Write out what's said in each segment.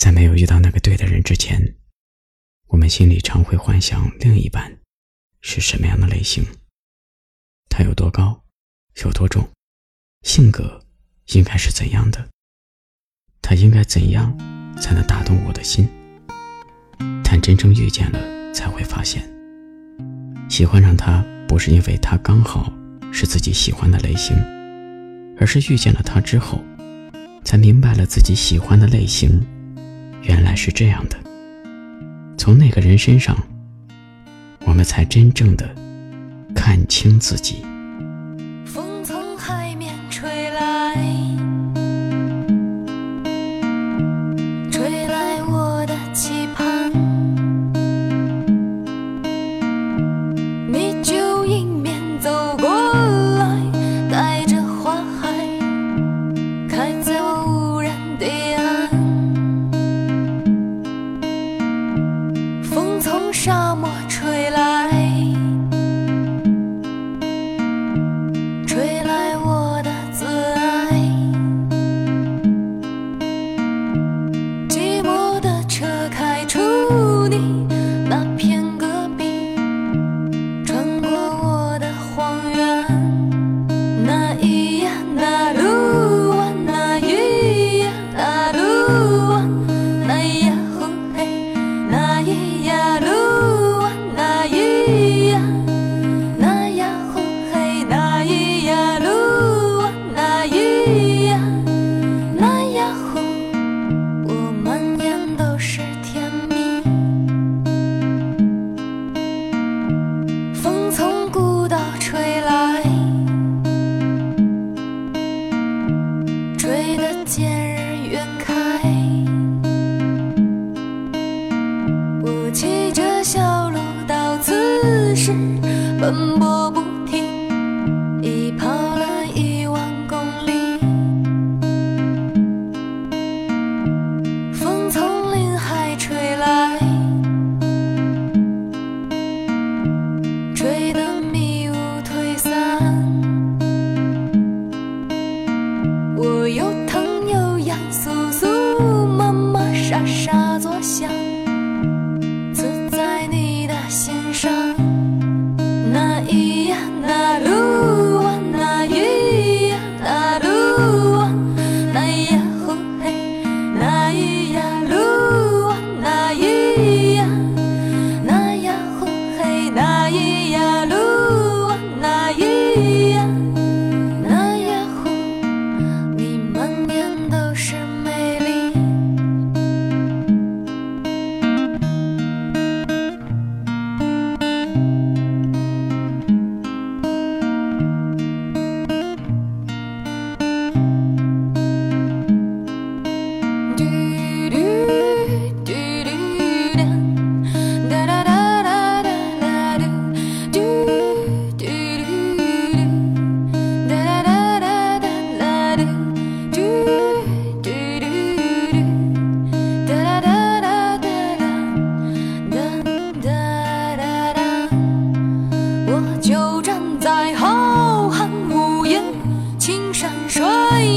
在没有遇到那个对的人之前，我们心里常会幻想另一半是什么样的类型。他有多高，有多重，性格应该是怎样的？他应该怎样才能打动我的心？但真正遇见了，才会发现，喜欢上他不是因为他刚好是自己喜欢的类型，而是遇见了他之后，才明白了自己喜欢的类型原来是这样的。从那个人身上，我们才真正的看清自己。мамой. 奔波。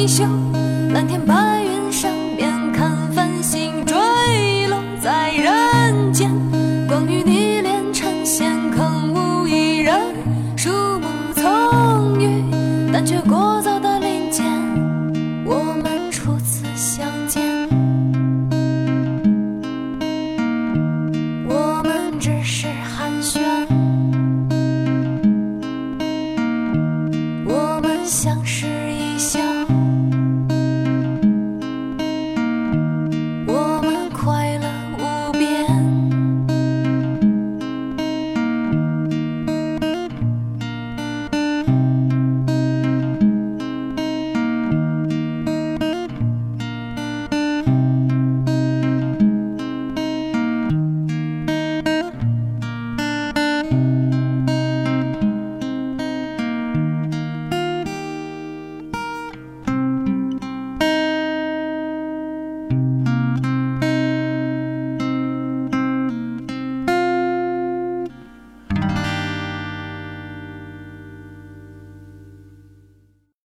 一宿蓝天白云上面看繁星坠落在人间光与你连成线空无一人树木葱郁但却过早的林间我们初次相见。我们只是寒暄我们相视一笑。